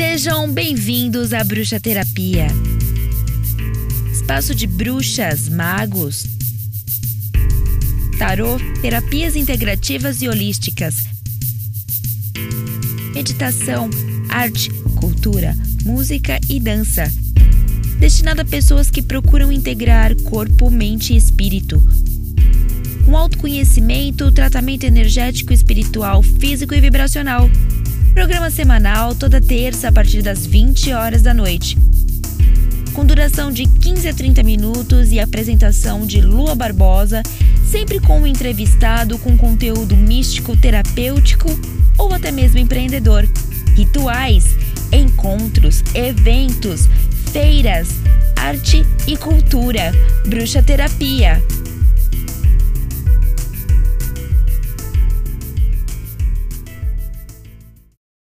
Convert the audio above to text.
Sejam bem-vindos à Bruxa Terapia. Espaço de bruxas, magos, tarô, terapias integrativas e holísticas, meditação, arte, cultura, música e dança. Destinado a pessoas que procuram integrar corpo, mente e espírito. Com autoconhecimento, tratamento energético, espiritual, físico e vibracional Programa semanal toda terça a partir das 20 horas da noite. Com duração de 15 a 30 minutos e apresentação de Lua Barbosa, sempre com um entrevistado com conteúdo místico, terapêutico ou até mesmo empreendedor. Rituais, encontros, eventos, feiras, arte e cultura. Bruxa Terapia